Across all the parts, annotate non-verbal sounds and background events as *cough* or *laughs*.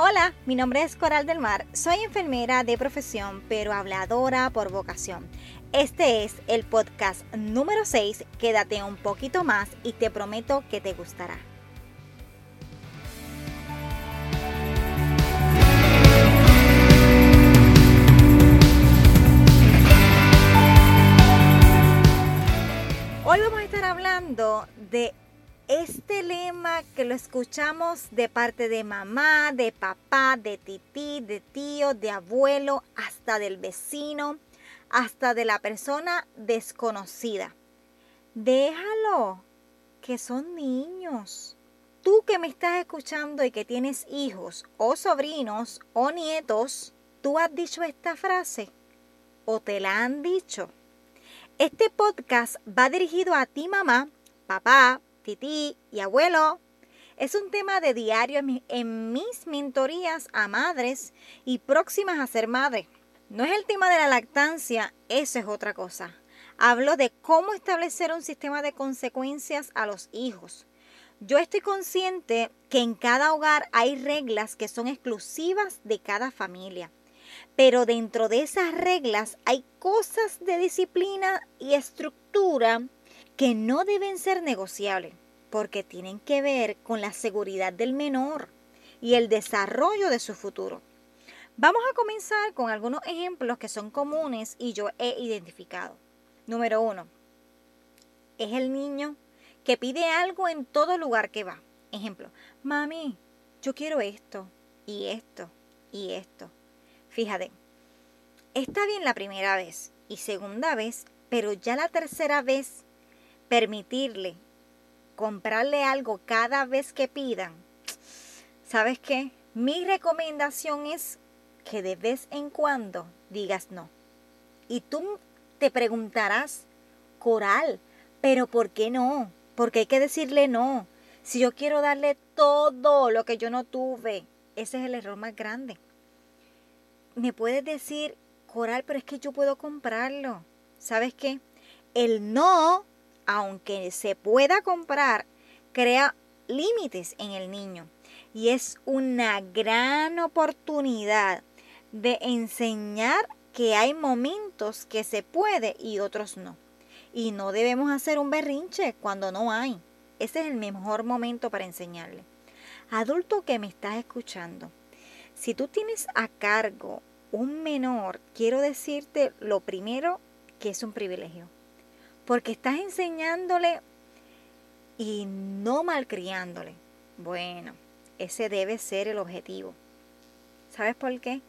Hola, mi nombre es Coral del Mar, soy enfermera de profesión, pero habladora por vocación. Este es el podcast número 6, quédate un poquito más y te prometo que te gustará. Hoy vamos a estar hablando de este lema que lo escuchamos de parte de mamá, de papá, de tití, de tío, de abuelo, hasta del vecino, hasta de la persona desconocida. Déjalo, que son niños. Tú que me estás escuchando y que tienes hijos o sobrinos o nietos, ¿tú has dicho esta frase? ¿O te la han dicho? Este podcast va dirigido a ti mamá, papá, tití y abuelo. Es un tema de diario en mis mentorías a madres y próximas a ser madre. No es el tema de la lactancia, eso es otra cosa. Hablo de cómo establecer un sistema de consecuencias a los hijos. Yo estoy consciente que en cada hogar hay reglas que son exclusivas de cada familia. Pero dentro de esas reglas hay cosas de disciplina y estructura que no deben ser negociables, porque tienen que ver con la seguridad del menor y el desarrollo de su futuro. Vamos a comenzar con algunos ejemplos que son comunes y yo he identificado. Número uno, es el niño que pide algo en todo lugar que va. Ejemplo, mami, yo quiero esto y esto y esto. Fíjate, está bien la primera vez y segunda vez, pero ya la tercera vez permitirle comprarle algo cada vez que pidan, ¿sabes qué? Mi recomendación es que de vez en cuando digas no. Y tú te preguntarás, Coral, pero ¿por qué no? Porque hay que decirle no. Si yo quiero darle todo lo que yo no tuve, ese es el error más grande. Me puedes decir, Coral, pero es que yo puedo comprarlo. ¿Sabes qué? El no aunque se pueda comprar, crea límites en el niño. Y es una gran oportunidad de enseñar que hay momentos que se puede y otros no. Y no debemos hacer un berrinche cuando no hay. Ese es el mejor momento para enseñarle. Adulto que me estás escuchando, si tú tienes a cargo un menor, quiero decirte lo primero que es un privilegio porque estás enseñándole y no malcriándole. Bueno, ese debe ser el objetivo. ¿Sabes por qué?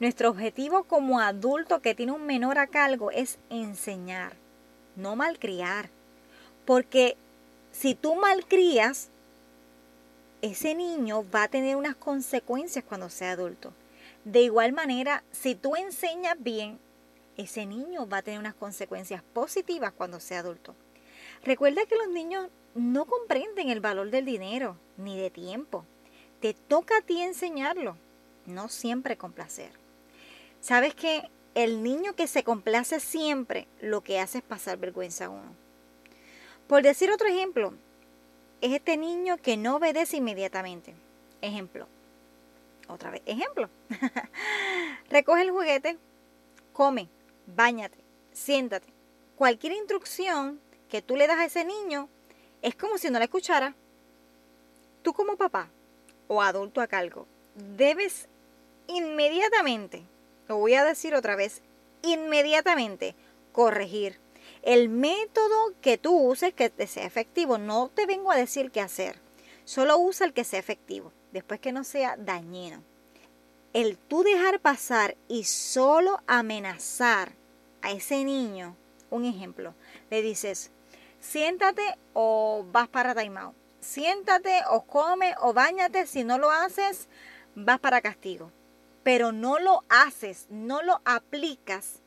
Nuestro objetivo como adulto que tiene un menor a cargo es enseñar, no malcriar. Porque si tú malcrías, ese niño va a tener unas consecuencias cuando sea adulto. De igual manera, si tú enseñas bien, ese niño va a tener unas consecuencias positivas cuando sea adulto. Recuerda que los niños no comprenden el valor del dinero ni de tiempo. Te toca a ti enseñarlo, no siempre complacer. Sabes que el niño que se complace siempre lo que hace es pasar vergüenza a uno. Por decir otro ejemplo, es este niño que no obedece inmediatamente. Ejemplo. Otra vez, ejemplo. *laughs* Recoge el juguete, come, báñate, siéntate. Cualquier instrucción que tú le das a ese niño es como si no la escuchara. Tú como papá o adulto a cargo debes inmediatamente, lo voy a decir otra vez, inmediatamente corregir. El método que tú uses que te sea efectivo, no te vengo a decir qué hacer, solo usa el que sea efectivo, después que no sea dañino el tú dejar pasar y solo amenazar a ese niño, un ejemplo, le dices, siéntate o vas para timeout, siéntate o come o bañate, si no lo haces, vas para castigo. Pero no lo haces, no lo aplicas.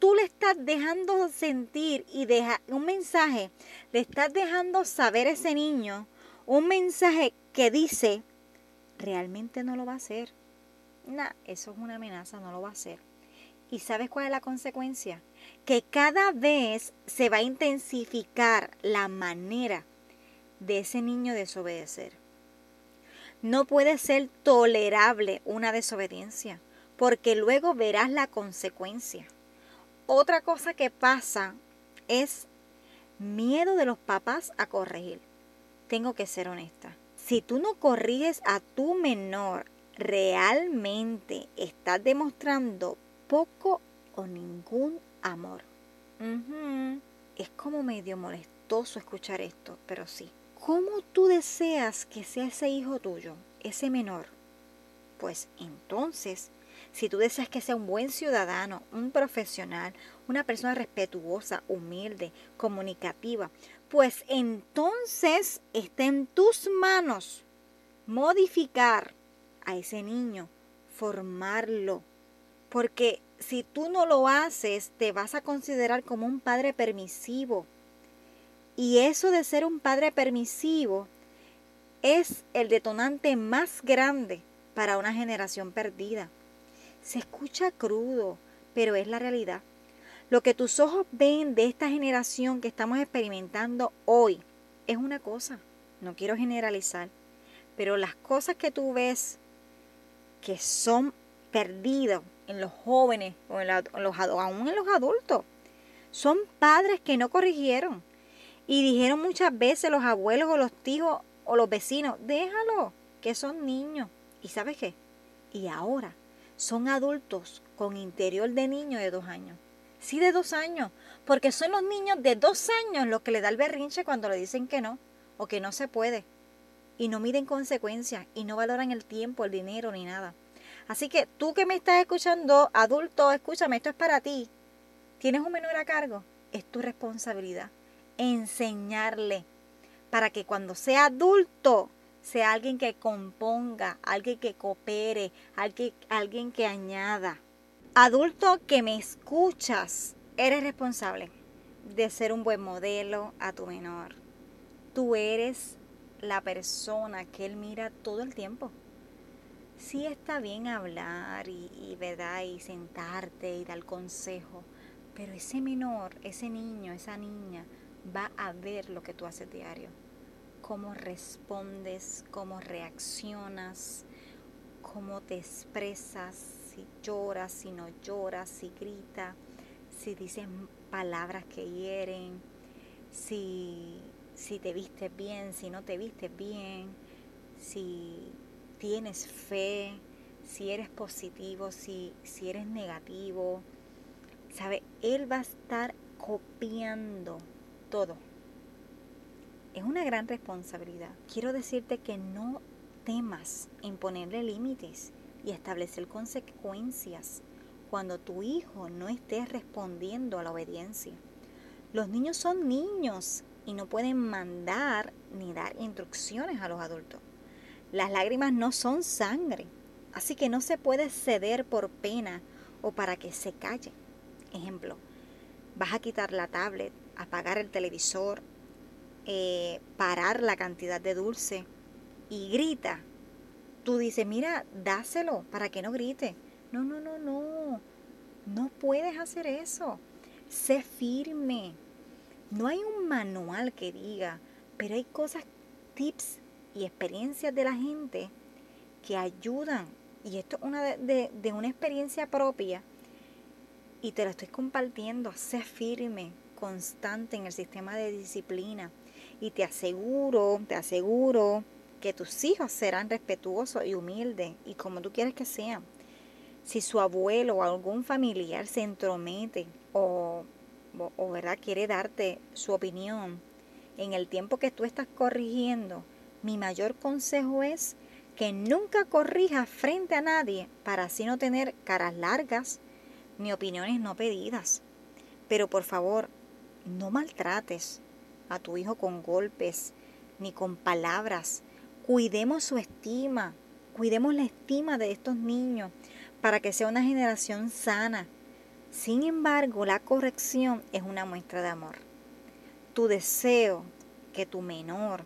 Tú le estás dejando sentir y deja un mensaje, le estás dejando saber a ese niño un mensaje que dice, realmente no lo va a hacer no, eso es una amenaza, no lo va a hacer. ¿Y sabes cuál es la consecuencia? Que cada vez se va a intensificar la manera de ese niño desobedecer. No puede ser tolerable una desobediencia, porque luego verás la consecuencia. Otra cosa que pasa es miedo de los papás a corregir. Tengo que ser honesta. Si tú no corriges a tu menor, realmente estás demostrando poco o ningún amor. Es como medio molestoso escuchar esto, pero sí. ¿Cómo tú deseas que sea ese hijo tuyo, ese menor? Pues entonces, si tú deseas que sea un buen ciudadano, un profesional, una persona respetuosa, humilde, comunicativa, pues entonces está en tus manos modificar a ese niño, formarlo. Porque si tú no lo haces, te vas a considerar como un padre permisivo. Y eso de ser un padre permisivo es el detonante más grande para una generación perdida. Se escucha crudo, pero es la realidad. Lo que tus ojos ven de esta generación que estamos experimentando hoy es una cosa. No quiero generalizar, pero las cosas que tú ves que son perdidos en los jóvenes o en, los, aún en los adultos. Son padres que no corrigieron y dijeron muchas veces los abuelos o los tíos o los vecinos, déjalo, que son niños. ¿Y sabes qué? Y ahora son adultos con interior de niño de dos años. Sí, de dos años, porque son los niños de dos años los que le da el berrinche cuando le dicen que no o que no se puede. Y no miden consecuencias y no valoran el tiempo, el dinero ni nada. Así que tú que me estás escuchando, adulto, escúchame, esto es para ti. ¿Tienes un menor a cargo? Es tu responsabilidad enseñarle para que cuando sea adulto sea alguien que componga, alguien que coopere, alguien, alguien que añada. Adulto que me escuchas, eres responsable de ser un buen modelo a tu menor. Tú eres la persona que él mira todo el tiempo sí está bien hablar y, ¿verdad? y sentarte y dar consejo, pero ese menor, ese niño, esa niña va a ver lo que tú haces diario, cómo respondes, cómo reaccionas, cómo te expresas, si lloras, si no lloras, si gritas, si dices palabras que hieren, si, si te vistes bien, si no te vistes bien, si tienes fe, si eres positivo, si, si eres negativo. ¿Sabe? Él va a estar copiando todo. Es una gran responsabilidad. Quiero decirte que no temas en ponerle límites y establecer consecuencias cuando tu hijo no esté respondiendo a la obediencia. Los niños son niños y no pueden mandar ni dar instrucciones a los adultos. Las lágrimas no son sangre, así que no se puede ceder por pena o para que se calle. Ejemplo, vas a quitar la tablet, apagar el televisor, eh, parar la cantidad de dulce y grita. Tú dices, mira, dáselo para que no grite. No, no, no, no. No puedes hacer eso. Sé firme. No hay un manual que diga, pero hay cosas, tips y experiencias de la gente que ayudan. Y esto es una de, de, una experiencia propia y te la estoy compartiendo. Sé firme, constante en el sistema de disciplina y te aseguro, te aseguro que tus hijos serán respetuosos y humildes y como tú quieres que sean. Si su abuelo o algún familiar se entromete o, o ¿verdad? quiere darte su opinión en el tiempo que tú estás corrigiendo, mi mayor consejo es que nunca corrijas frente a nadie para así no tener caras largas ni opiniones no pedidas. Pero por favor, no maltrates a tu hijo con golpes ni con palabras. Cuidemos su estima, cuidemos la estima de estos niños para que sea una generación sana. Sin embargo, la corrección es una muestra de amor. Tu deseo que tu menor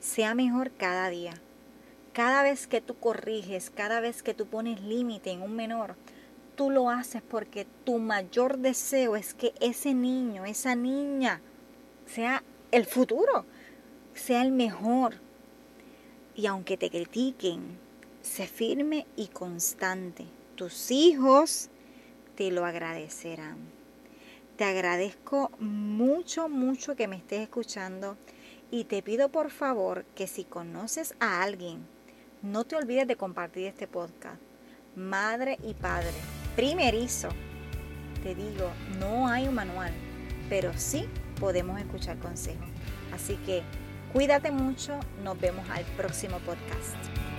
sea mejor cada día. Cada vez que tú corriges, cada vez que tú pones límite en un menor, tú lo haces porque tu mayor deseo es que ese niño, esa niña, sea el futuro, sea el mejor. Y aunque te critiquen, sé firme y constante. Tus hijos te lo agradecerán. Te agradezco mucho, mucho que me estés escuchando y te pido por favor que si conoces a alguien, no te olvides de compartir este podcast. Madre y padre, primerizo, te digo, no hay un manual, pero sí podemos escuchar consejos. Así que cuídate mucho, nos vemos al próximo podcast.